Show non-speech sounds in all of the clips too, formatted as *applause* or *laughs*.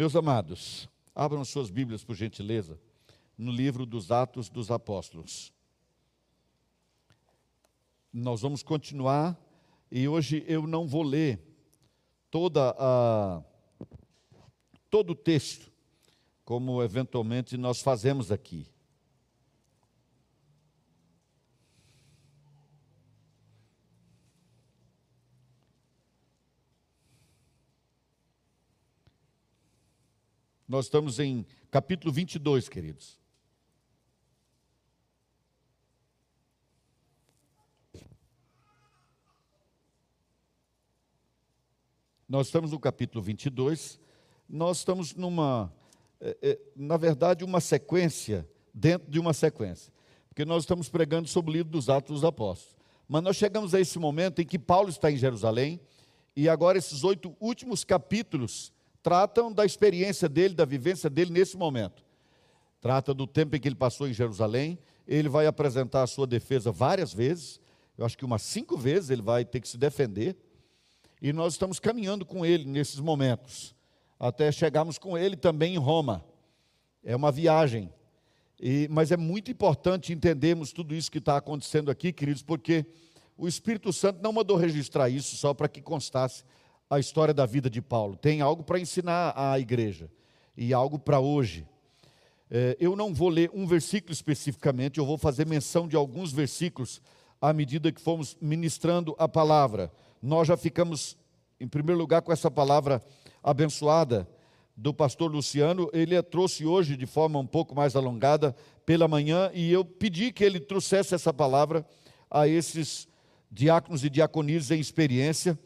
Meus amados, abram suas Bíblias, por gentileza, no livro dos Atos dos Apóstolos. Nós vamos continuar e hoje eu não vou ler toda a, todo o texto, como eventualmente nós fazemos aqui. Nós estamos em capítulo 22, queridos. Nós estamos no capítulo 22. Nós estamos numa, é, é, na verdade, uma sequência dentro de uma sequência. Porque nós estamos pregando sobre o livro dos Atos dos Apóstolos. Mas nós chegamos a esse momento em que Paulo está em Jerusalém, e agora esses oito últimos capítulos tratam da experiência dele, da vivência dele nesse momento. Trata do tempo em que ele passou em Jerusalém. Ele vai apresentar a sua defesa várias vezes. Eu acho que umas cinco vezes ele vai ter que se defender. E nós estamos caminhando com ele nesses momentos, até chegarmos com ele também em Roma. É uma viagem. E, mas é muito importante entendermos tudo isso que está acontecendo aqui, queridos, porque o Espírito Santo não mandou registrar isso só para que constasse a história da vida de Paulo. Tem algo para ensinar à igreja e algo para hoje. É, eu não vou ler um versículo especificamente, eu vou fazer menção de alguns versículos à medida que fomos ministrando a palavra. Nós já ficamos, em primeiro lugar, com essa palavra abençoada do pastor Luciano. Ele a trouxe hoje de forma um pouco mais alongada pela manhã e eu pedi que ele trouxesse essa palavra a esses diáconos e diaconisas em experiência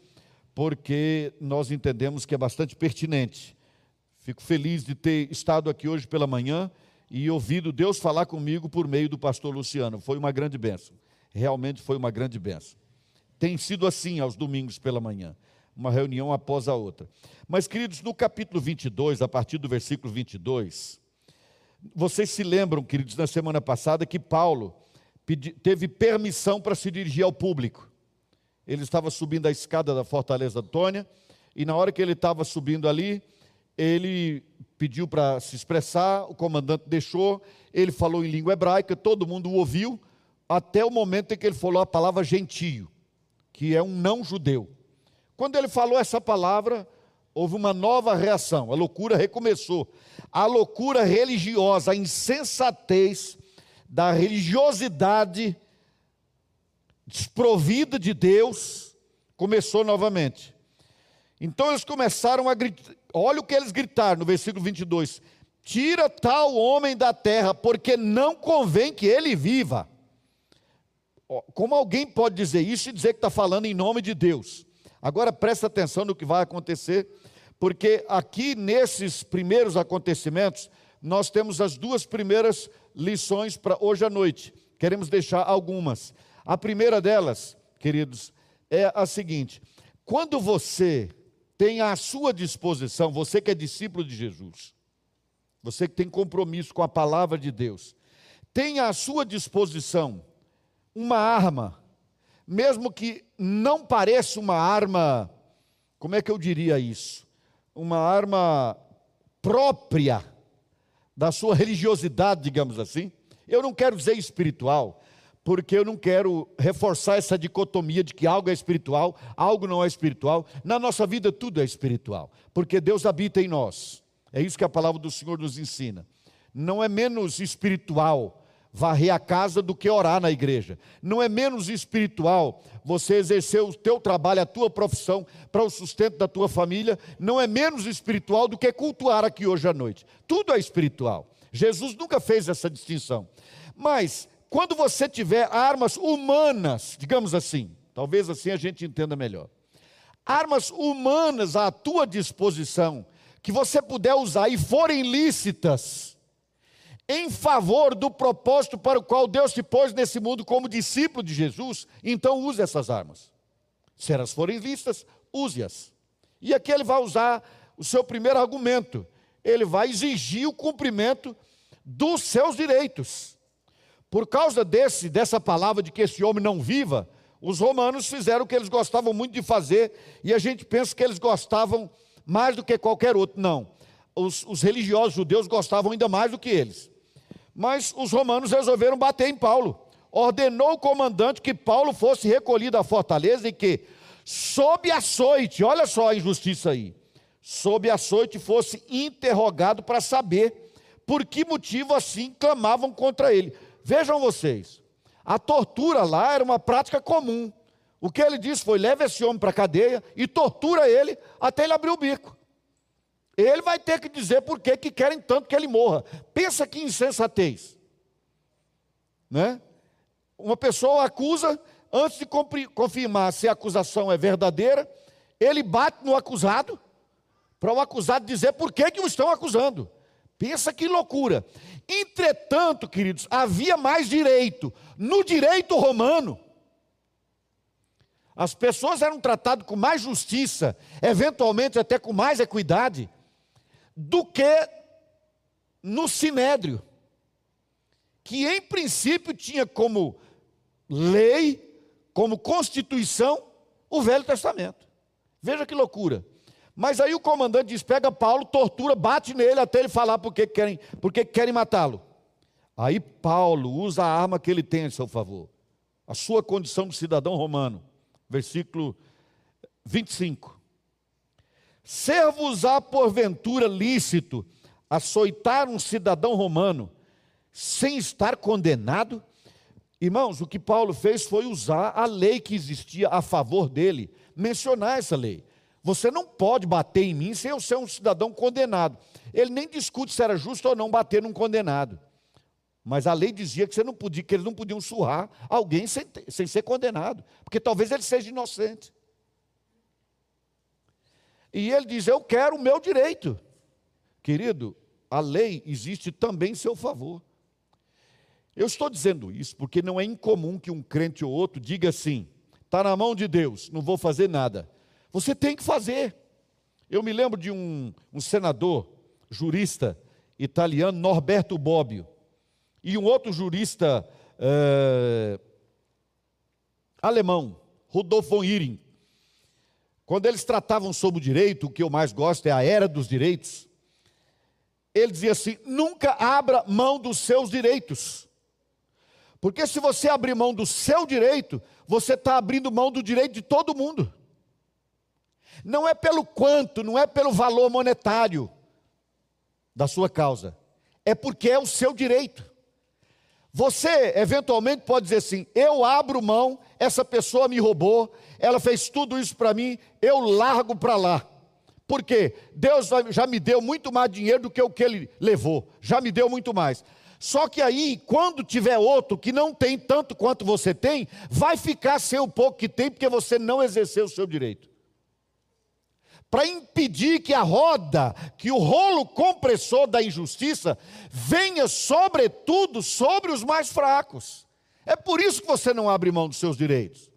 porque nós entendemos que é bastante pertinente. Fico feliz de ter estado aqui hoje pela manhã e ouvido Deus falar comigo por meio do pastor Luciano. Foi uma grande benção. Realmente foi uma grande benção. Tem sido assim aos domingos pela manhã, uma reunião após a outra. Mas, queridos, no capítulo 22, a partir do versículo 22, vocês se lembram, queridos, na semana passada que Paulo teve permissão para se dirigir ao público. Ele estava subindo a escada da Fortaleza Antônia, e na hora que ele estava subindo ali, ele pediu para se expressar, o comandante deixou, ele falou em língua hebraica, todo mundo o ouviu, até o momento em que ele falou a palavra gentio, que é um não judeu. Quando ele falou essa palavra, houve uma nova reação, a loucura recomeçou. A loucura religiosa, a insensatez da religiosidade desprovida de Deus, começou novamente. Então eles começaram a gritar, olha o que eles gritaram no versículo 22: Tira tal homem da terra, porque não convém que ele viva. Como alguém pode dizer isso e dizer que está falando em nome de Deus? Agora presta atenção no que vai acontecer, porque aqui nesses primeiros acontecimentos, nós temos as duas primeiras lições para hoje à noite. Queremos deixar algumas. A primeira delas, queridos, é a seguinte: quando você tem à sua disposição, você que é discípulo de Jesus, você que tem compromisso com a palavra de Deus, tem à sua disposição uma arma, mesmo que não pareça uma arma, como é que eu diria isso? Uma arma própria da sua religiosidade, digamos assim. Eu não quero dizer espiritual, porque eu não quero reforçar essa dicotomia de que algo é espiritual, algo não é espiritual. Na nossa vida tudo é espiritual, porque Deus habita em nós. É isso que a palavra do Senhor nos ensina. Não é menos espiritual varrer a casa do que orar na igreja. Não é menos espiritual você exercer o teu trabalho, a tua profissão para o sustento da tua família. Não é menos espiritual do que cultuar aqui hoje à noite. Tudo é espiritual. Jesus nunca fez essa distinção. Mas quando você tiver armas humanas, digamos assim, talvez assim a gente entenda melhor. Armas humanas à tua disposição, que você puder usar e forem lícitas, em favor do propósito para o qual Deus te pôs nesse mundo como discípulo de Jesus, então use essas armas. Se elas forem lícitas, use-as. E aqui ele vai usar o seu primeiro argumento. Ele vai exigir o cumprimento dos seus direitos. Por causa desse, dessa palavra de que esse homem não viva, os romanos fizeram o que eles gostavam muito de fazer, e a gente pensa que eles gostavam mais do que qualquer outro. Não. os, os religiosos judeus gostavam ainda mais do que eles. Mas os romanos resolveram bater em Paulo. Ordenou o comandante que Paulo fosse recolhido à fortaleza e que, sob açoite, olha só a injustiça aí, sob açoite fosse interrogado para saber por que motivo assim clamavam contra ele. Vejam vocês, a tortura lá era uma prática comum. O que ele disse foi: leve esse homem para a cadeia e tortura ele até ele abrir o bico. Ele vai ter que dizer por que querem tanto que ele morra. Pensa que insensatez. Né? Uma pessoa acusa, antes de confirmar se a acusação é verdadeira, ele bate no acusado, para o acusado dizer por que, que o estão acusando. Pensa que loucura. Entretanto, queridos, havia mais direito. No direito romano, as pessoas eram tratadas com mais justiça, eventualmente até com mais equidade, do que no sinédrio, que em princípio tinha como lei, como constituição, o Velho Testamento. Veja que loucura. Mas aí o comandante diz: pega Paulo, tortura, bate nele até ele falar por que querem, por que querem matá-lo. Aí Paulo usa a arma que ele tem a seu favor, a sua condição de cidadão romano. Versículo 25. Ser-vos-á porventura lícito açoitar um cidadão romano sem estar condenado? Irmãos, o que Paulo fez foi usar a lei que existia a favor dele, mencionar essa lei. Você não pode bater em mim sem eu ser um cidadão condenado. Ele nem discute se era justo ou não bater num condenado. Mas a lei dizia que, não podia, que eles não podiam surrar alguém sem, sem ser condenado, porque talvez ele seja inocente. E ele diz: Eu quero o meu direito. Querido, a lei existe também em seu favor. Eu estou dizendo isso porque não é incomum que um crente ou outro diga assim: está na mão de Deus, não vou fazer nada. Você tem que fazer. Eu me lembro de um, um senador, jurista italiano, Norberto Bobbio, e um outro jurista é, alemão, Rudolf von Iring. Quando eles tratavam sobre o direito, o que eu mais gosto é a era dos direitos, ele dizia assim: nunca abra mão dos seus direitos. Porque se você abrir mão do seu direito, você está abrindo mão do direito de todo mundo. Não é pelo quanto, não é pelo valor monetário da sua causa, é porque é o seu direito. Você, eventualmente, pode dizer assim: eu abro mão, essa pessoa me roubou, ela fez tudo isso para mim, eu largo para lá. Por quê? Deus já me deu muito mais dinheiro do que o que ele levou, já me deu muito mais. Só que aí, quando tiver outro que não tem tanto quanto você tem, vai ficar sem o pouco que tem, porque você não exerceu o seu direito para impedir que a roda, que o rolo compressor da injustiça venha sobretudo sobre os mais fracos. É por isso que você não abre mão dos seus direitos.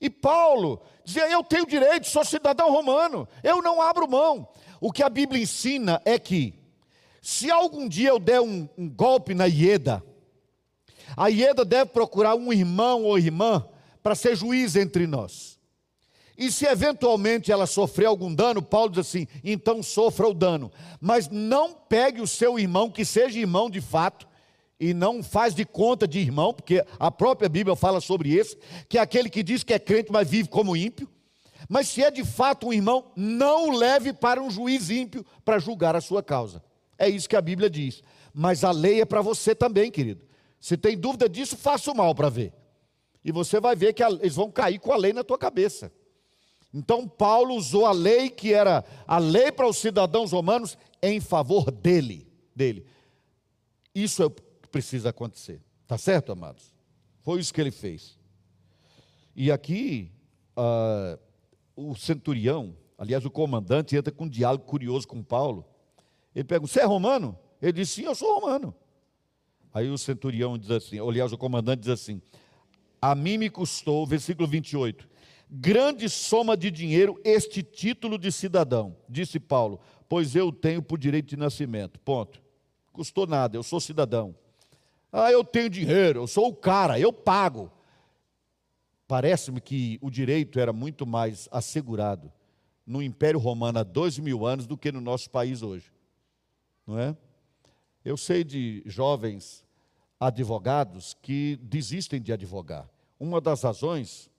E Paulo dizia: Eu tenho direito, sou cidadão romano, eu não abro mão. O que a Bíblia ensina é que, se algum dia eu der um, um golpe na Ieda, a Ieda deve procurar um irmão ou irmã para ser juiz entre nós. E se eventualmente ela sofrer algum dano, Paulo diz assim: então sofra o dano. Mas não pegue o seu irmão, que seja irmão de fato, e não faz de conta de irmão, porque a própria Bíblia fala sobre isso, que é aquele que diz que é crente, mas vive como ímpio. Mas se é de fato um irmão, não o leve para um juiz ímpio para julgar a sua causa. É isso que a Bíblia diz. Mas a lei é para você também, querido. Se tem dúvida disso, faça o mal para ver. E você vai ver que eles vão cair com a lei na tua cabeça. Então Paulo usou a lei que era a lei para os cidadãos romanos em favor dele, dele. Isso é o que precisa acontecer. Tá certo, amados? Foi isso que ele fez. E aqui uh, o centurião, aliás, o comandante entra com um diálogo curioso com Paulo. Ele pergunta: "Você é romano?" Ele diz: "Sim, eu sou romano." Aí o centurião diz assim, aliás, o comandante diz assim: "A mim me custou, versículo 28, grande soma de dinheiro este título de cidadão, disse Paulo, pois eu tenho por direito de nascimento. Ponto. Custou nada, eu sou cidadão. Ah, eu tenho dinheiro, eu sou o cara, eu pago. Parece-me que o direito era muito mais assegurado no Império Romano há dois mil anos do que no nosso país hoje. Não é? Eu sei de jovens advogados que desistem de advogar. Uma das razões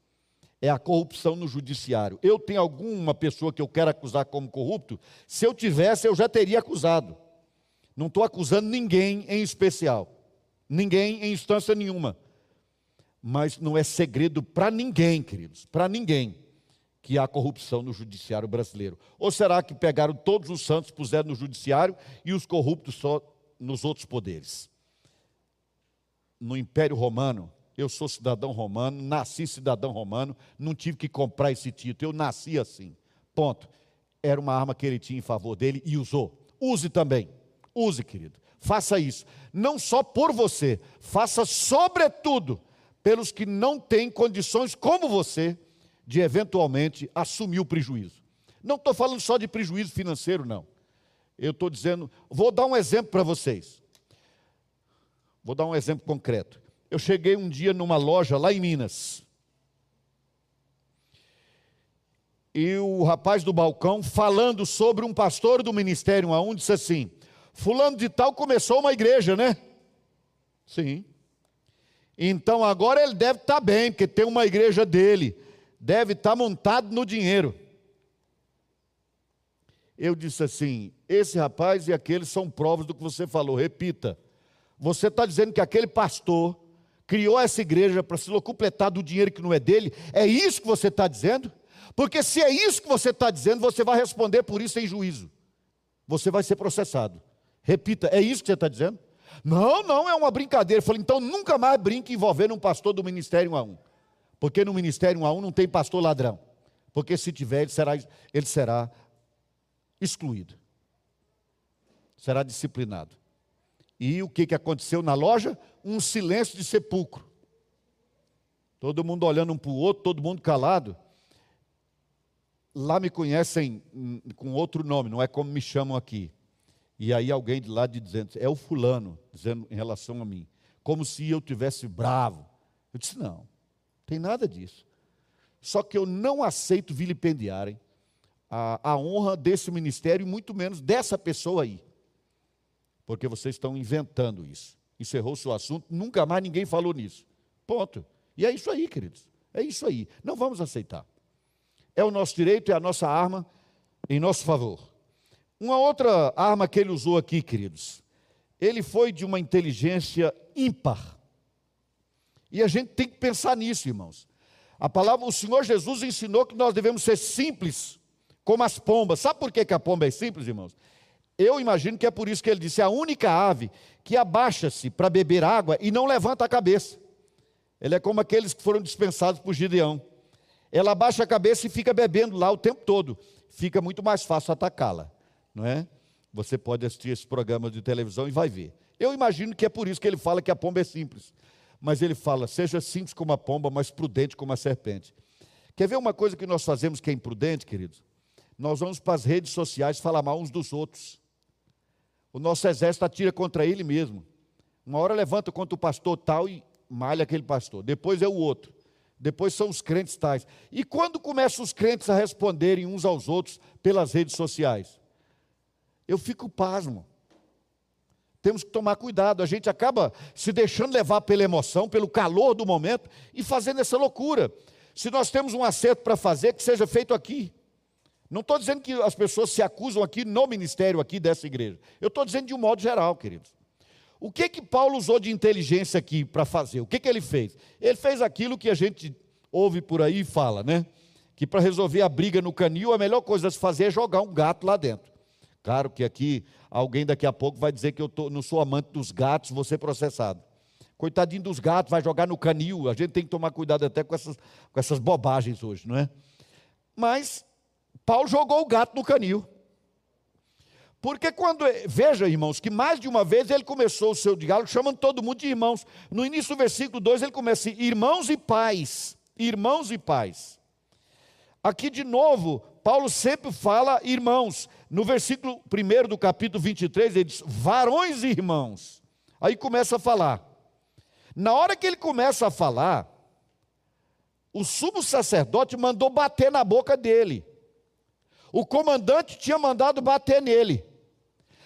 é a corrupção no judiciário. Eu tenho alguma pessoa que eu quero acusar como corrupto? Se eu tivesse, eu já teria acusado. Não estou acusando ninguém em especial, ninguém em instância nenhuma. Mas não é segredo para ninguém, queridos, para ninguém, que há corrupção no judiciário brasileiro. Ou será que pegaram todos os santos, puseram no judiciário e os corruptos só nos outros poderes? No Império Romano, eu sou cidadão romano, nasci cidadão romano, não tive que comprar esse título, eu nasci assim. Ponto. Era uma arma que ele tinha em favor dele e usou. Use também. Use, querido. Faça isso. Não só por você, faça sobretudo pelos que não têm condições como você de eventualmente assumir o prejuízo. Não estou falando só de prejuízo financeiro, não. Eu estou dizendo, vou dar um exemplo para vocês. Vou dar um exemplo concreto. Eu cheguei um dia numa loja lá em Minas. E o rapaz do balcão, falando sobre um pastor do ministério A1, disse assim: Fulano de Tal começou uma igreja, né? Sim. Então agora ele deve estar tá bem, porque tem uma igreja dele. Deve estar tá montado no dinheiro. Eu disse assim: esse rapaz e aquele são provas do que você falou. Repita. Você está dizendo que aquele pastor criou essa igreja para se locupletar do dinheiro que não é dele? É isso que você está dizendo? Porque se é isso que você está dizendo, você vai responder por isso em juízo. Você vai ser processado. Repita, é isso que você está dizendo? Não, não, é uma brincadeira. Eu falei, então nunca mais brinque envolvendo um pastor do Ministério A1. Porque no Ministério A1 não tem pastor ladrão. Porque se tiver, ele será, ele será excluído. Será disciplinado. E o que, que aconteceu na loja? Um silêncio de sepulcro. Todo mundo olhando um para o outro, todo mundo calado. Lá me conhecem com outro nome, não é como me chamam aqui. E aí alguém de lá dizendo, é o fulano, dizendo em relação a mim, como se eu tivesse bravo. Eu disse, não, tem nada disso. Só que eu não aceito vilipendiarem a, a honra desse ministério, e muito menos dessa pessoa aí porque vocês estão inventando isso. Encerrou-se o assunto, nunca mais ninguém falou nisso. Ponto. E é isso aí, queridos. É isso aí. Não vamos aceitar. É o nosso direito, é a nossa arma em nosso favor. Uma outra arma que ele usou aqui, queridos, ele foi de uma inteligência ímpar. E a gente tem que pensar nisso, irmãos. A palavra, o Senhor Jesus ensinou que nós devemos ser simples, como as pombas. Sabe por que, que a pomba é simples, irmãos? Eu imagino que é por isso que ele disse: a única ave que abaixa-se para beber água e não levanta a cabeça. Ele é como aqueles que foram dispensados por Gideão. Ela abaixa a cabeça e fica bebendo lá o tempo todo. Fica muito mais fácil atacá-la, não é? Você pode assistir esse programa de televisão e vai ver. Eu imagino que é por isso que ele fala que a pomba é simples. Mas ele fala: seja simples como a pomba, mas prudente como a serpente. Quer ver uma coisa que nós fazemos que é imprudente, queridos? Nós vamos para as redes sociais falar mal uns dos outros. O nosso exército atira contra ele mesmo. Uma hora levanta contra o pastor tal e malha aquele pastor. Depois é o outro. Depois são os crentes tais. E quando começam os crentes a responderem uns aos outros pelas redes sociais? Eu fico pasmo. Temos que tomar cuidado. A gente acaba se deixando levar pela emoção, pelo calor do momento e fazendo essa loucura. Se nós temos um acerto para fazer, que seja feito aqui. Não estou dizendo que as pessoas se acusam aqui no ministério aqui dessa igreja. Eu estou dizendo de um modo geral, queridos. O que que Paulo usou de inteligência aqui para fazer? O que que ele fez? Ele fez aquilo que a gente ouve por aí e fala, né? Que para resolver a briga no canil, a melhor coisa a se fazer é jogar um gato lá dentro. Claro que aqui alguém daqui a pouco vai dizer que eu tô, não sou amante dos gatos, vou ser processado. Coitadinho dos gatos, vai jogar no canil. A gente tem que tomar cuidado até com essas, com essas bobagens hoje, não é? Mas Paulo jogou o gato no canil. Porque quando, veja irmãos, que mais de uma vez ele começou o seu diálogo chamando todo mundo de irmãos. No início do versículo 2 ele começa assim, irmãos e pais, irmãos e pais. Aqui de novo, Paulo sempre fala irmãos. No versículo 1 do capítulo 23 ele diz varões e irmãos. Aí começa a falar. Na hora que ele começa a falar, o sumo sacerdote mandou bater na boca dele. O comandante tinha mandado bater nele.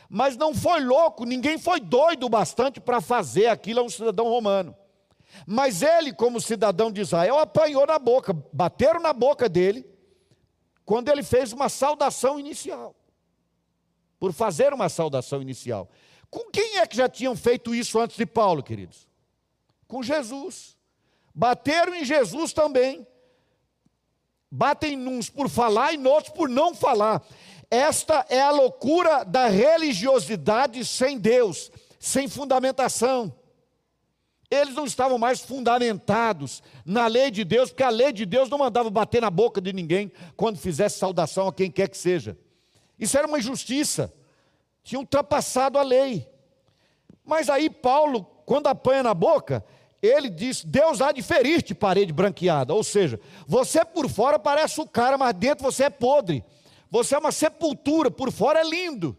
Mas não foi louco, ninguém foi doido bastante para fazer aquilo a um cidadão romano. Mas ele, como cidadão de Israel, apanhou na boca, bateram na boca dele, quando ele fez uma saudação inicial. Por fazer uma saudação inicial. Com quem é que já tinham feito isso antes de Paulo, queridos? Com Jesus. Bateram em Jesus também. Batem uns por falar e outros por não falar. Esta é a loucura da religiosidade sem Deus, sem fundamentação. Eles não estavam mais fundamentados na lei de Deus, porque a lei de Deus não mandava bater na boca de ninguém quando fizesse saudação a quem quer que seja. Isso era uma injustiça. Tinha ultrapassado a lei. Mas aí Paulo, quando apanha na boca, ele diz: Deus há de ferir-te, parede branqueada. Ou seja, você por fora parece o cara, mas dentro você é podre. Você é uma sepultura, por fora é lindo.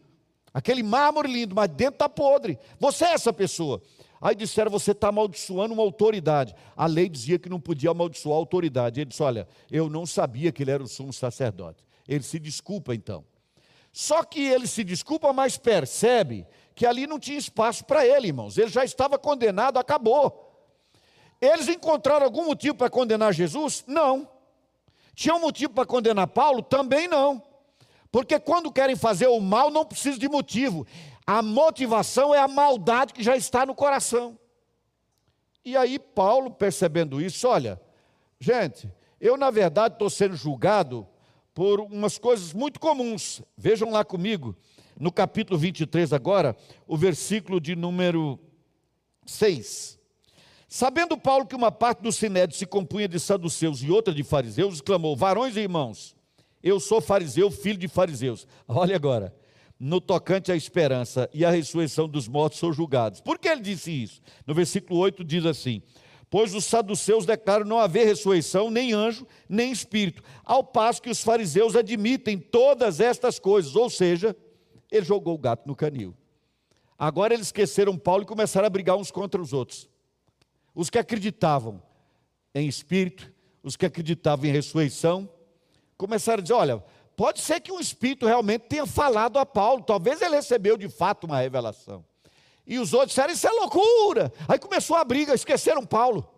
Aquele mármore lindo, mas dentro está podre. Você é essa pessoa. Aí disseram, você está amaldiçoando uma autoridade. A lei dizia que não podia amaldiçoar a autoridade. Ele disse, olha, eu não sabia que ele era o sumo sacerdote. Ele se desculpa então. Só que ele se desculpa, mas percebe que ali não tinha espaço para ele, irmãos. Ele já estava condenado, acabou. Eles encontraram algum motivo para condenar Jesus? Não. Tinha um motivo para condenar Paulo? Também não. Porque quando querem fazer o mal, não precisa de motivo. A motivação é a maldade que já está no coração. E aí, Paulo, percebendo isso, olha, gente, eu na verdade estou sendo julgado por umas coisas muito comuns. Vejam lá comigo, no capítulo 23 agora, o versículo de número 6. Sabendo Paulo que uma parte do sinédrio se compunha de saduceus e outra de fariseus, exclamou: Varões e irmãos, eu sou fariseu, filho de fariseus. *laughs* Olha agora, no tocante à esperança e à ressurreição dos mortos sou julgados. Por que ele disse isso? No versículo 8 diz assim: Pois os saduceus declaram não haver ressurreição, nem anjo, nem espírito, ao passo que os fariseus admitem todas estas coisas, ou seja, ele jogou o gato no canil. Agora eles esqueceram Paulo e começaram a brigar uns contra os outros. Os que acreditavam em espírito, os que acreditavam em ressurreição, começaram a dizer: olha, pode ser que um espírito realmente tenha falado a Paulo, talvez ele recebeu de fato uma revelação. E os outros disseram: Isso é loucura. Aí começou a briga, esqueceram Paulo.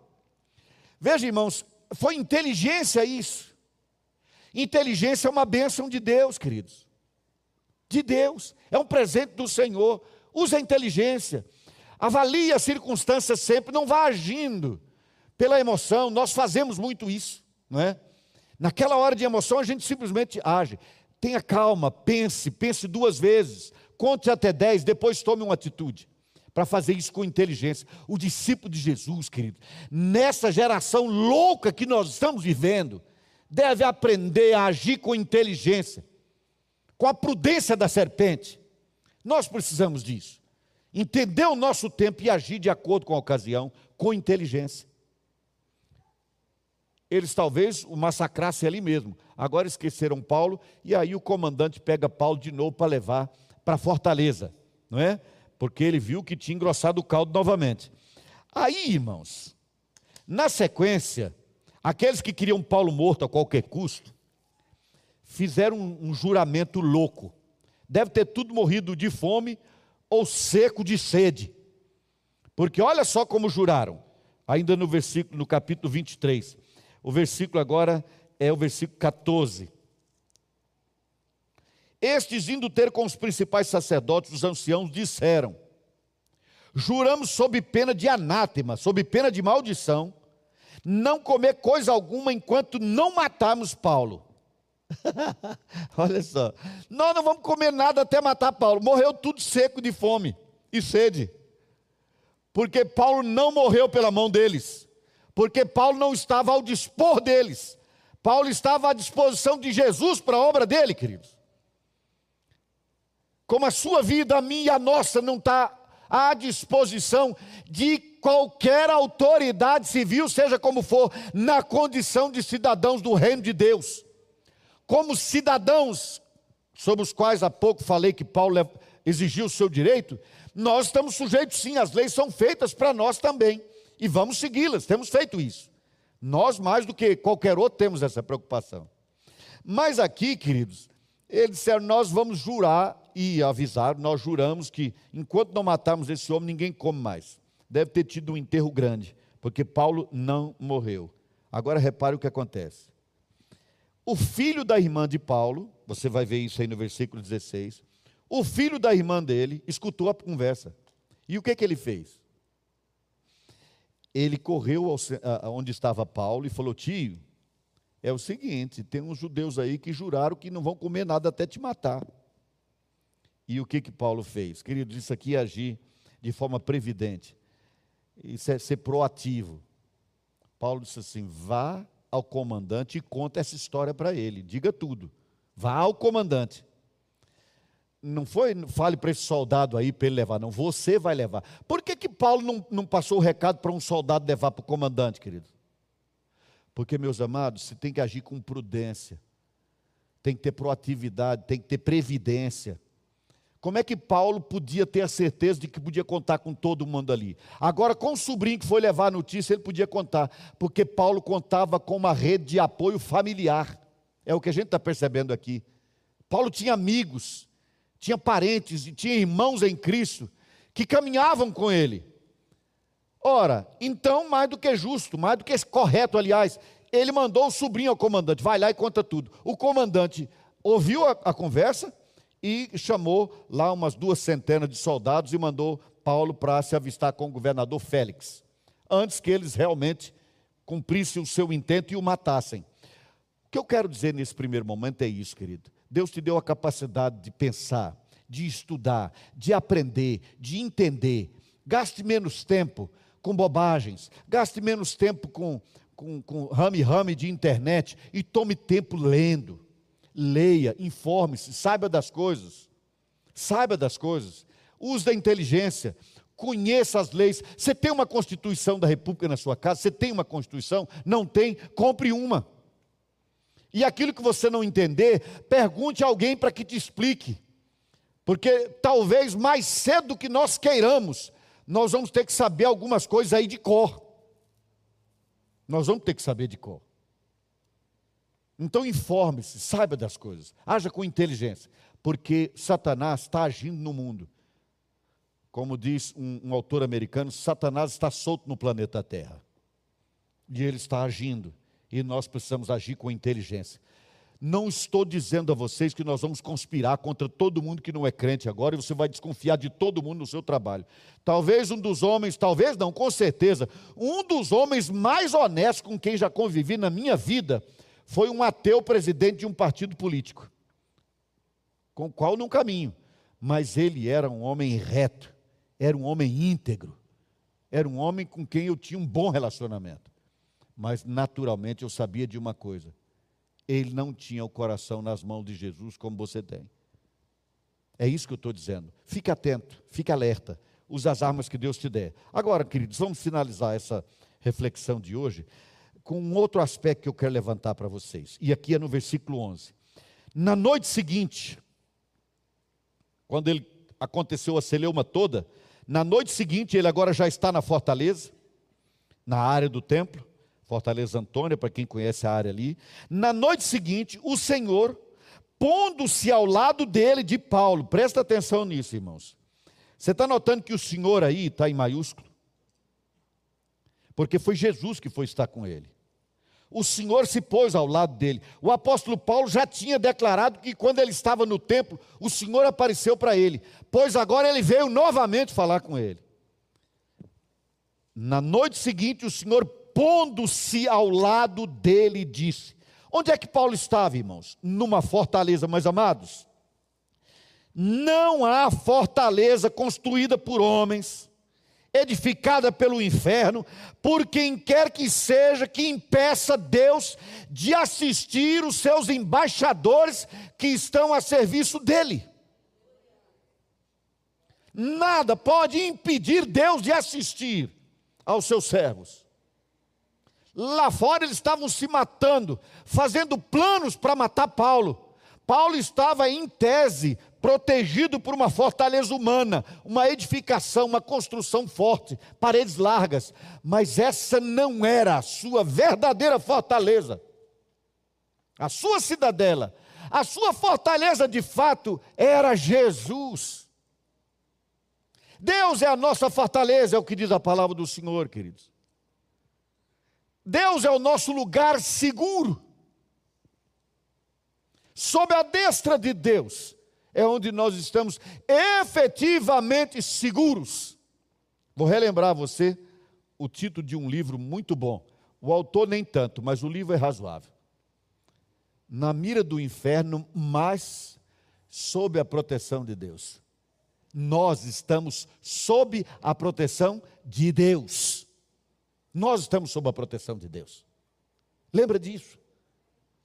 Veja, irmãos, foi inteligência isso. Inteligência é uma bênção de Deus, queridos. De Deus, é um presente do Senhor. Use a inteligência. Avalie as circunstâncias sempre, não vá agindo pela emoção. Nós fazemos muito isso, não é? Naquela hora de emoção, a gente simplesmente age. Tenha calma, pense, pense duas vezes, conte até dez, depois tome uma atitude. Para fazer isso com inteligência. O discípulo de Jesus, querido, nessa geração louca que nós estamos vivendo, deve aprender a agir com inteligência, com a prudência da serpente. Nós precisamos disso. Entender o nosso tempo e agir de acordo com a ocasião, com inteligência eles talvez o massacrassem ali mesmo. Agora esqueceram Paulo e aí o comandante pega Paulo de novo para levar para Fortaleza, não é? Porque ele viu que tinha engrossado o caldo novamente. Aí, irmãos, na sequência, aqueles que queriam Paulo morto a qualquer custo, fizeram um, um juramento louco. Deve ter tudo morrido de fome ou seco de sede. Porque olha só como juraram, ainda no versículo, no capítulo 23. O versículo agora é o versículo 14. Estes, indo ter com os principais sacerdotes, os anciãos, disseram: Juramos sob pena de anátema, sob pena de maldição, não comer coisa alguma enquanto não matarmos Paulo. *laughs* Olha só, nós não vamos comer nada até matar Paulo. Morreu tudo seco de fome e sede, porque Paulo não morreu pela mão deles porque Paulo não estava ao dispor deles, Paulo estava à disposição de Jesus para a obra dele, queridos. Como a sua vida, a minha e a nossa não está à disposição de qualquer autoridade civil, seja como for, na condição de cidadãos do reino de Deus. Como cidadãos, sobre os quais há pouco falei que Paulo exigiu o seu direito, nós estamos sujeitos sim, as leis são feitas para nós também e vamos segui-las, temos feito isso. Nós, mais do que qualquer outro, temos essa preocupação. Mas aqui, queridos, Eles disseram: Nós vamos jurar e avisar, nós juramos que enquanto não matarmos esse homem, ninguém come mais. Deve ter tido um enterro grande, porque Paulo não morreu. Agora repare o que acontece. O filho da irmã de Paulo, você vai ver isso aí no versículo 16. O filho da irmã dele escutou a conversa. E o que, que ele fez? Ele correu ao, onde estava Paulo e falou: Tio, é o seguinte: tem uns judeus aí que juraram que não vão comer nada até te matar. E o que que Paulo fez? Queridos, isso aqui é agir de forma previdente. Isso é ser proativo. Paulo disse assim: vá ao comandante e conta essa história para ele. Diga tudo. Vá ao comandante. Não foi, fale para esse soldado aí para ele levar, não. Você vai levar. Por que, que Paulo não, não passou o recado para um soldado levar para o comandante, querido? Porque, meus amados, você tem que agir com prudência, tem que ter proatividade, tem que ter previdência. Como é que Paulo podia ter a certeza de que podia contar com todo mundo ali? Agora, com o sobrinho que foi levar a notícia, ele podia contar, porque Paulo contava com uma rede de apoio familiar. É o que a gente está percebendo aqui. Paulo tinha amigos, tinha parentes tinha irmãos em Cristo que caminhavam com ele. Ora, então, mais do que justo, mais do que correto, aliás, ele mandou o sobrinho ao comandante, vai lá e conta tudo. O comandante ouviu a, a conversa e chamou lá umas duas centenas de soldados e mandou Paulo para se avistar com o governador Félix, antes que eles realmente cumprissem o seu intento e o matassem. O que eu quero dizer nesse primeiro momento é isso, querido. Deus te deu a capacidade de pensar, de estudar, de aprender, de entender. Gaste menos tempo com bobagens, gaste menos tempo com, com, com rame-rame de internet e tome tempo lendo leia, informe-se, saiba das coisas. Saiba das coisas. Use da inteligência. Conheça as leis. Você tem uma Constituição da República na sua casa? Você tem uma Constituição? Não tem? Compre uma. E aquilo que você não entender, pergunte a alguém para que te explique. Porque talvez mais cedo do que nós queiramos, nós vamos ter que saber algumas coisas aí de cor. Nós vamos ter que saber de cor. Então informe-se, saiba das coisas, haja com inteligência, porque Satanás está agindo no mundo. Como diz um, um, autor americano, Satanás está solto no planeta Terra. E ele está agindo. E nós precisamos agir com inteligência. Não estou dizendo a vocês que nós vamos conspirar contra todo mundo que não é crente agora e você vai desconfiar de todo mundo no seu trabalho. Talvez um dos homens, talvez não, com certeza, um dos homens mais honestos com quem já convivi na minha vida foi um ateu presidente de um partido político, com o qual não caminho, mas ele era um homem reto, era um homem íntegro, era um homem com quem eu tinha um bom relacionamento. Mas naturalmente eu sabia de uma coisa: ele não tinha o coração nas mãos de Jesus como você tem. É isso que eu estou dizendo. Fique atento, fique alerta, use as armas que Deus te der. Agora, queridos, vamos finalizar essa reflexão de hoje com um outro aspecto que eu quero levantar para vocês. E aqui é no versículo 11. Na noite seguinte, quando ele aconteceu a celeuma toda, na noite seguinte ele agora já está na fortaleza, na área do templo, Fortaleza Antônia, para quem conhece a área ali. Na noite seguinte, o Senhor, pondo-se ao lado dele de Paulo, presta atenção nisso, irmãos. Você está notando que o Senhor aí está em maiúsculo? Porque foi Jesus que foi estar com ele o Senhor se pôs ao lado dele. O apóstolo Paulo já tinha declarado que quando ele estava no templo, o Senhor apareceu para ele, pois agora ele veio novamente falar com ele. Na noite seguinte, o Senhor, pondo-se ao lado dele, disse: Onde é que Paulo estava, irmãos? Numa fortaleza, meus amados. Não há fortaleza construída por homens edificada pelo inferno, por quem quer que seja que impeça Deus de assistir os seus embaixadores que estão a serviço dele. Nada pode impedir Deus de assistir aos seus servos. Lá fora eles estavam se matando, fazendo planos para matar Paulo. Paulo estava em tese protegido por uma fortaleza humana, uma edificação, uma construção forte, paredes largas, mas essa não era a sua verdadeira fortaleza. A sua cidadela, A sua fortaleza de fato era Jesus. Deus é a nossa fortaleza, é o que diz a palavra do Senhor, queridos. Deus é o nosso lugar seguro. Sob a destra de Deus é onde nós estamos efetivamente seguros. Vou relembrar você o título de um livro muito bom. O autor nem tanto, mas o livro é razoável. Na mira do inferno, mas sob a proteção de Deus. Nós estamos sob a proteção de Deus. Nós estamos sob a proteção de Deus. Lembra disso?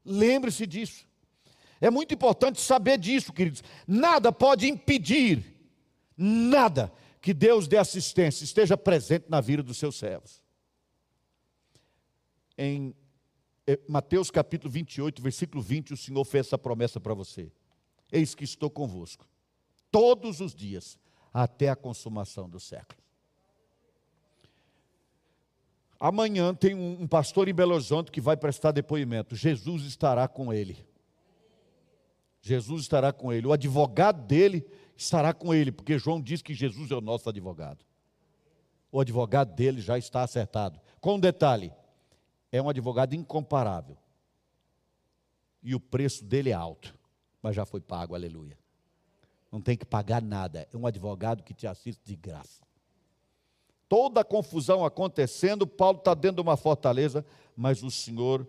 Lembre-se disso. É muito importante saber disso, queridos. Nada pode impedir, nada, que Deus dê assistência, esteja presente na vida dos seus servos. Em eh, Mateus capítulo 28, versículo 20, o Senhor fez essa promessa para você: Eis que estou convosco, todos os dias, até a consumação do século. Amanhã tem um, um pastor em Belo Horizonte que vai prestar depoimento. Jesus estará com ele. Jesus estará com ele. O advogado dele estará com ele, porque João diz que Jesus é o nosso advogado. O advogado dele já está acertado. Com um detalhe: é um advogado incomparável. E o preço dele é alto, mas já foi pago, aleluia. Não tem que pagar nada. É um advogado que te assiste de graça toda a confusão acontecendo, Paulo está dentro de uma fortaleza, mas o Senhor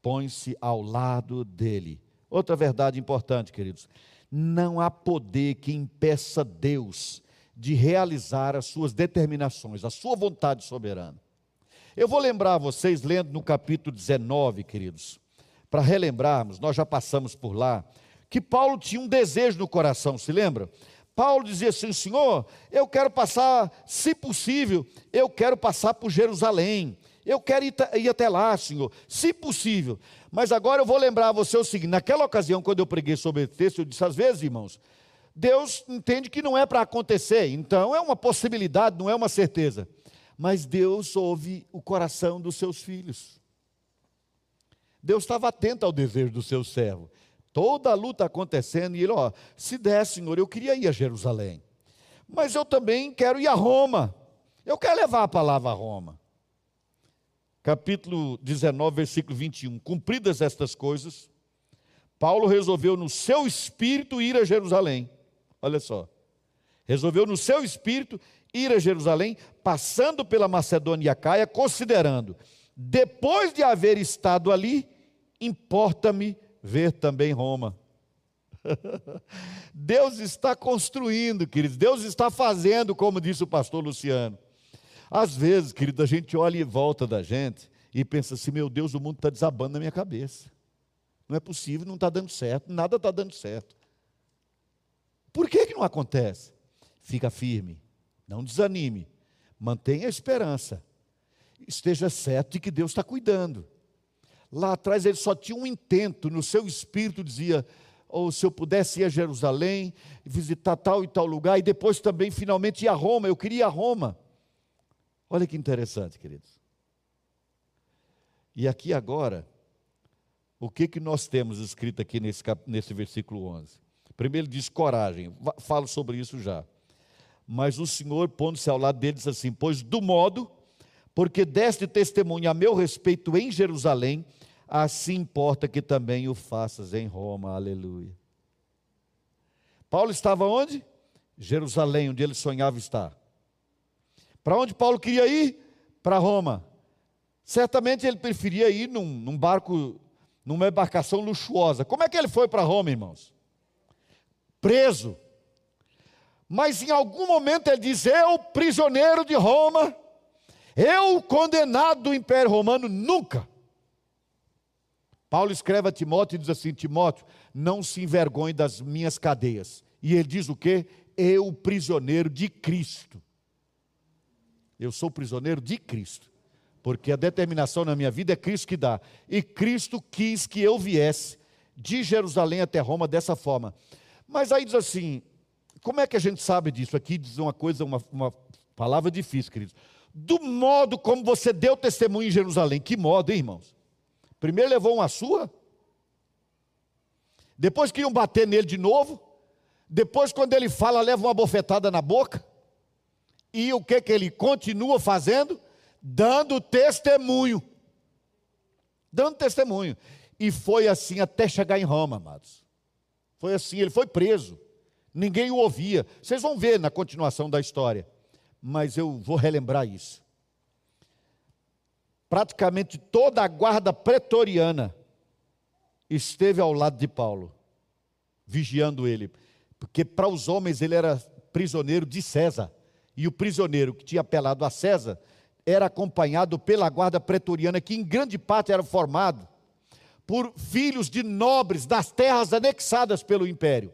põe-se ao lado dele. Outra verdade importante, queridos: não há poder que impeça Deus de realizar as suas determinações, a sua vontade soberana. Eu vou lembrar vocês, lendo no capítulo 19, queridos, para relembrarmos, nós já passamos por lá, que Paulo tinha um desejo no coração, se lembra? Paulo dizia assim: Senhor, eu quero passar, se possível, eu quero passar por Jerusalém. Eu quero ir, ir, até lá, Senhor, se possível. Mas agora eu vou lembrar a você o seguinte: naquela ocasião, quando eu preguei sobre esse texto, eu disse às vezes, irmãos, Deus entende que não é para acontecer, então é uma possibilidade, não é uma certeza. Mas Deus ouve o coração dos seus filhos. Deus estava atento ao desejo do seu servo. Toda a luta acontecendo, e ele, ó, se der, Senhor, eu queria ir a Jerusalém, mas eu também quero ir a Roma, eu quero levar a palavra a Roma. Capítulo 19, versículo 21. Cumpridas estas coisas, Paulo resolveu no seu espírito ir a Jerusalém. Olha só. Resolveu no seu espírito ir a Jerusalém, passando pela Macedônia e a Caia, considerando, depois de haver estado ali, importa-me ver também Roma. *laughs* Deus está construindo, queridos, Deus está fazendo, como disse o pastor Luciano. Às vezes, querido, a gente olha em volta da gente e pensa assim: meu Deus, o mundo está desabando na minha cabeça. Não é possível, não está dando certo, nada está dando certo. Por que, que não acontece? Fica firme, não desanime, mantenha a esperança, esteja certo de que Deus está cuidando. Lá atrás ele só tinha um intento, no seu espírito dizia: ou oh, se eu pudesse ir a Jerusalém, visitar tal e tal lugar, e depois também finalmente ir a Roma, eu queria ir a Roma. Olha que interessante, queridos. E aqui agora, o que, que nós temos escrito aqui nesse, nesse versículo 11? Primeiro diz coragem, falo sobre isso já. Mas o Senhor, pondo-se ao lado dele, diz assim: Pois do modo, porque deste testemunho a meu respeito em Jerusalém, assim importa que também o faças em Roma. Aleluia. Paulo estava onde? Jerusalém, onde ele sonhava estar. Para onde Paulo queria ir? Para Roma. Certamente ele preferia ir num, num barco, numa embarcação luxuosa. Como é que ele foi para Roma, irmãos? Preso. Mas em algum momento ele diz: Eu, prisioneiro de Roma, eu, condenado do Império Romano, nunca Paulo escreve a Timóteo e diz assim: Timóteo, não se envergonhe das minhas cadeias. E ele diz o quê? Eu, prisioneiro de Cristo. Eu sou prisioneiro de Cristo. Porque a determinação na minha vida é Cristo que dá. E Cristo quis que eu viesse de Jerusalém até Roma dessa forma. Mas aí diz assim: como é que a gente sabe disso? Aqui diz uma coisa, uma, uma palavra difícil, queridos. Do modo como você deu testemunho em Jerusalém. Que modo, hein, irmãos? Primeiro levou uma sua, Depois queriam bater nele de novo. Depois, quando ele fala, leva uma bofetada na boca. E o que, que ele continua fazendo? Dando testemunho. Dando testemunho. E foi assim até chegar em Roma, amados. Foi assim, ele foi preso. Ninguém o ouvia. Vocês vão ver na continuação da história. Mas eu vou relembrar isso. Praticamente toda a guarda pretoriana esteve ao lado de Paulo, vigiando ele. Porque para os homens ele era prisioneiro de César. E o prisioneiro que tinha apelado a César era acompanhado pela guarda pretoriana, que em grande parte era formado por filhos de nobres das terras anexadas pelo império.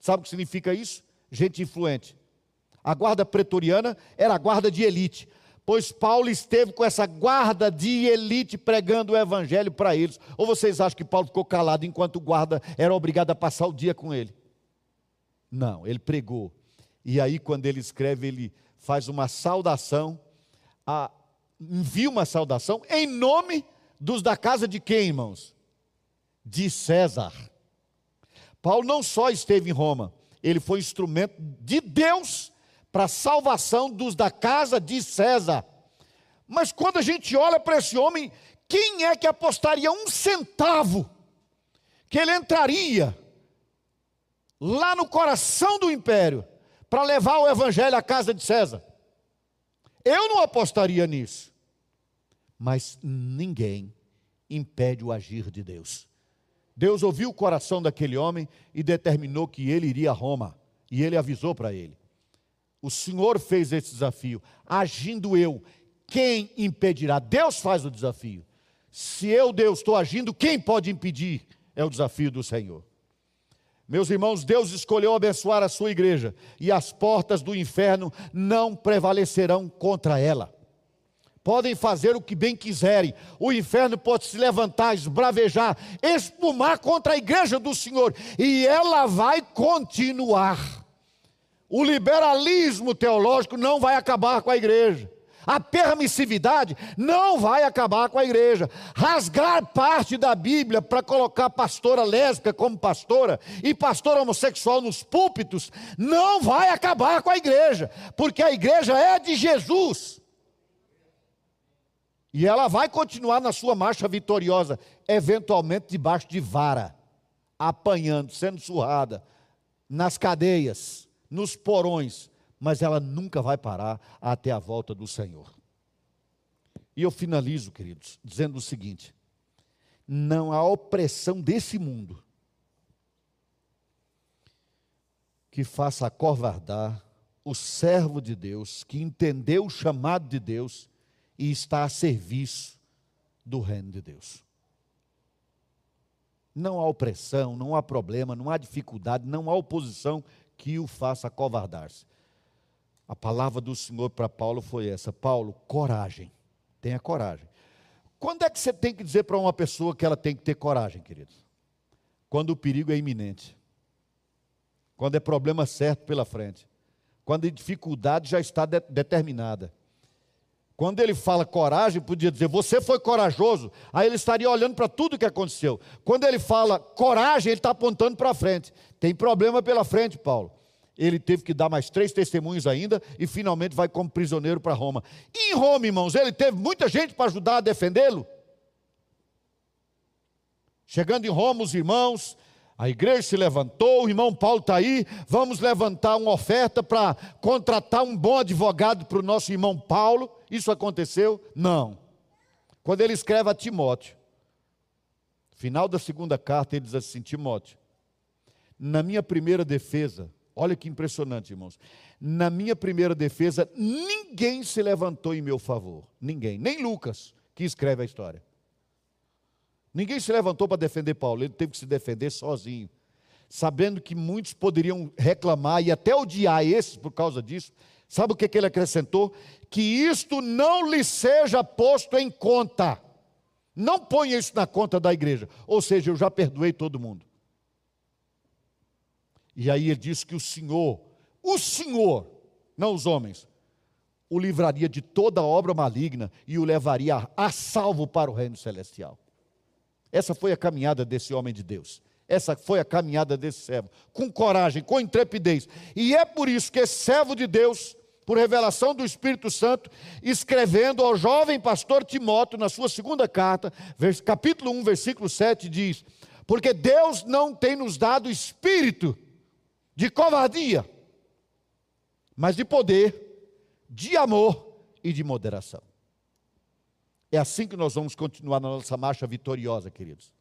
Sabe o que significa isso? Gente influente. A guarda pretoriana era a guarda de elite, pois Paulo esteve com essa guarda de elite pregando o evangelho para eles. Ou vocês acham que Paulo ficou calado enquanto o guarda era obrigado a passar o dia com ele? Não, ele pregou. E aí, quando ele escreve, ele faz uma saudação, a, envia uma saudação em nome dos da casa de quem, irmãos? De César. Paulo não só esteve em Roma, ele foi instrumento de Deus para a salvação dos da casa de César. Mas quando a gente olha para esse homem, quem é que apostaria um centavo que ele entraria lá no coração do império, para levar o evangelho à casa de César. Eu não apostaria nisso. Mas ninguém impede o agir de Deus. Deus ouviu o coração daquele homem e determinou que ele iria a Roma. E ele avisou para ele. O Senhor fez esse desafio. Agindo eu, quem impedirá? Deus faz o desafio. Se eu, Deus, estou agindo, quem pode impedir? É o desafio do Senhor. Meus irmãos, Deus escolheu abençoar a sua igreja e as portas do inferno não prevalecerão contra ela. Podem fazer o que bem quiserem, o inferno pode se levantar, esbravejar, espumar contra a igreja do Senhor e ela vai continuar. O liberalismo teológico não vai acabar com a igreja. A permissividade não vai acabar com a igreja. Rasgar parte da Bíblia para colocar pastora lésbica como pastora e pastor homossexual nos púlpitos não vai acabar com a igreja, porque a igreja é de Jesus. E ela vai continuar na sua marcha vitoriosa, eventualmente debaixo de vara, apanhando, sendo surrada, nas cadeias, nos porões, mas ela nunca vai parar até a volta do Senhor. E eu finalizo, queridos, dizendo o seguinte: não há opressão desse mundo que faça acovardar o servo de Deus, que entendeu o chamado de Deus e está a serviço do reino de Deus. Não há opressão, não há problema, não há dificuldade, não há oposição que o faça acovardar-se. A palavra do Senhor para Paulo foi essa: Paulo, coragem, tenha coragem. Quando é que você tem que dizer para uma pessoa que ela tem que ter coragem, queridos? Quando o perigo é iminente, quando é problema certo pela frente, quando a dificuldade já está de determinada. Quando ele fala coragem, podia dizer, você foi corajoso, aí ele estaria olhando para tudo que aconteceu. Quando ele fala coragem, ele está apontando para frente. Tem problema pela frente, Paulo ele teve que dar mais três testemunhos ainda e finalmente vai como prisioneiro para Roma. E em Roma, irmãos, ele teve muita gente para ajudar a defendê-lo. Chegando em Roma, os irmãos, a igreja se levantou, o irmão Paulo está aí, vamos levantar uma oferta para contratar um bom advogado para o nosso irmão Paulo. Isso aconteceu? Não. Quando ele escreve a Timóteo, final da segunda carta, ele diz assim: Timóteo, na minha primeira defesa, Olha que impressionante, irmãos. Na minha primeira defesa, ninguém se levantou em meu favor. Ninguém. Nem Lucas, que escreve a história. Ninguém se levantou para defender Paulo. Ele teve que se defender sozinho. Sabendo que muitos poderiam reclamar e até odiar esses por causa disso. Sabe o que, que ele acrescentou? Que isto não lhe seja posto em conta. Não ponha isso na conta da igreja. Ou seja, eu já perdoei todo mundo. E aí ele diz que o Senhor, o Senhor, não os homens, o livraria de toda obra maligna e o levaria a salvo para o reino celestial. Essa foi a caminhada desse homem de Deus. Essa foi a caminhada desse servo, com coragem, com intrepidez. E é por isso que esse servo de Deus, por revelação do Espírito Santo, escrevendo ao jovem pastor Timóteo, na sua segunda carta, capítulo 1, versículo 7, diz: Porque Deus não tem nos dado espírito de covardia, mas de poder, de amor e de moderação. É assim que nós vamos continuar na nossa marcha vitoriosa, queridos.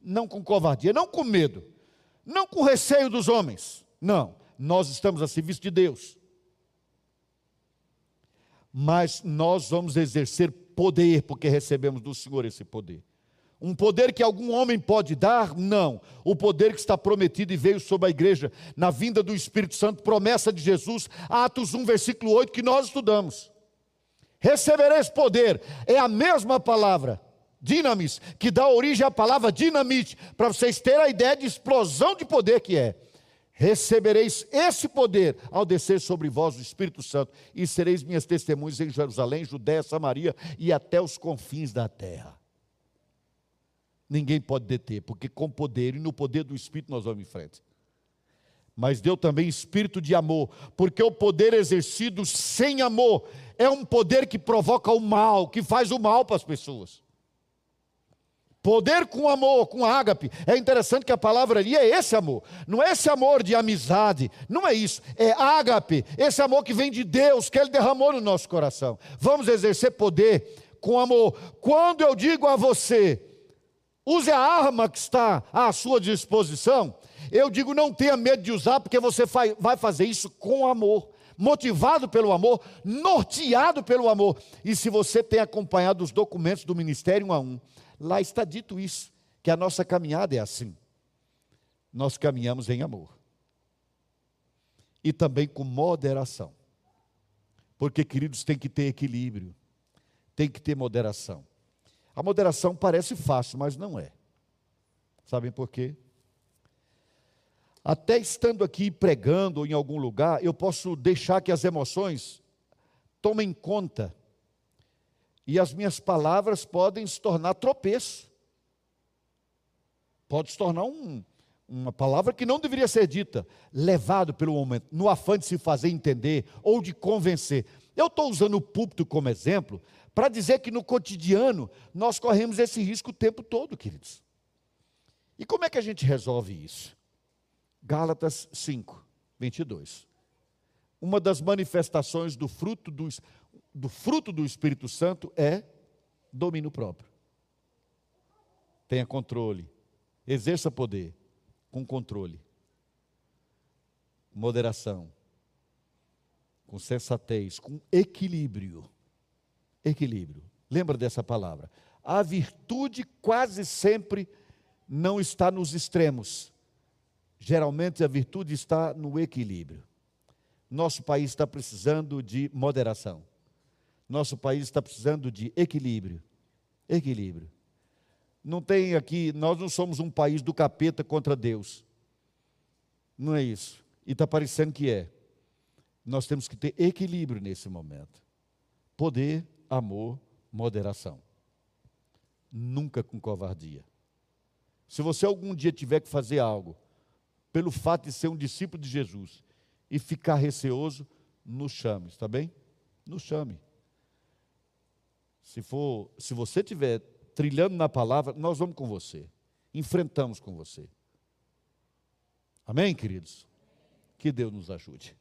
Não com covardia, não com medo, não com receio dos homens. Não, nós estamos a serviço de Deus. Mas nós vamos exercer poder, porque recebemos do Senhor esse poder. Um poder que algum homem pode dar? Não. O poder que está prometido e veio sobre a igreja na vinda do Espírito Santo, promessa de Jesus, Atos 1, versículo 8, que nós estudamos. Recebereis poder, é a mesma palavra, dinamis, que dá origem à palavra dinamite, para vocês terem a ideia de explosão de poder que é. Recebereis esse poder ao descer sobre vós o Espírito Santo, e sereis minhas testemunhas em Jerusalém, Judéia, Samaria e até os confins da terra ninguém pode deter, porque com poder e no poder do Espírito nós vamos em frente. Mas deu também espírito de amor, porque o poder exercido sem amor é um poder que provoca o mal, que faz o mal para as pessoas. Poder com amor, com ágape. É interessante que a palavra ali é esse amor. Não é esse amor de amizade, não é isso. É ágape, esse amor que vem de Deus, que Ele derramou no nosso coração. Vamos exercer poder com amor. Quando eu digo a você, Use a arma que está à sua disposição. Eu digo, não tenha medo de usar, porque você vai fazer isso com amor, motivado pelo amor, norteado pelo amor. E se você tem acompanhado os documentos do Ministério um a um, lá está dito isso, que a nossa caminhada é assim. Nós caminhamos em amor. E também com moderação. Porque, queridos, tem que ter equilíbrio, tem que ter moderação. A moderação parece fácil, mas não é. Sabem por quê? Até estando aqui pregando em algum lugar, eu posso deixar que as emoções tomem conta. E as minhas palavras podem se tornar tropeço. Pode se tornar um, uma palavra que não deveria ser dita, levado pelo momento, no afã de se fazer entender ou de convencer. Eu estou usando o púlpito como exemplo, para dizer que no cotidiano nós corremos esse risco o tempo todo, queridos. E como é que a gente resolve isso? Gálatas 5, 22. Uma das manifestações do fruto do, do fruto do Espírito Santo é domínio próprio. Tenha controle, exerça poder com controle, moderação, com sensatez, com equilíbrio equilíbrio. Lembra dessa palavra? A virtude quase sempre não está nos extremos. Geralmente a virtude está no equilíbrio. Nosso país está precisando de moderação. Nosso país está precisando de equilíbrio. Equilíbrio. Não tem aqui, nós não somos um país do capeta contra Deus. Não é isso. E está parecendo que é. Nós temos que ter equilíbrio nesse momento. Poder amor, moderação. Nunca com covardia. Se você algum dia tiver que fazer algo, pelo fato de ser um discípulo de Jesus e ficar receoso, nos chame, está bem? Nos chame. Se for, se você estiver trilhando na palavra, nós vamos com você. Enfrentamos com você. Amém, queridos? Que Deus nos ajude.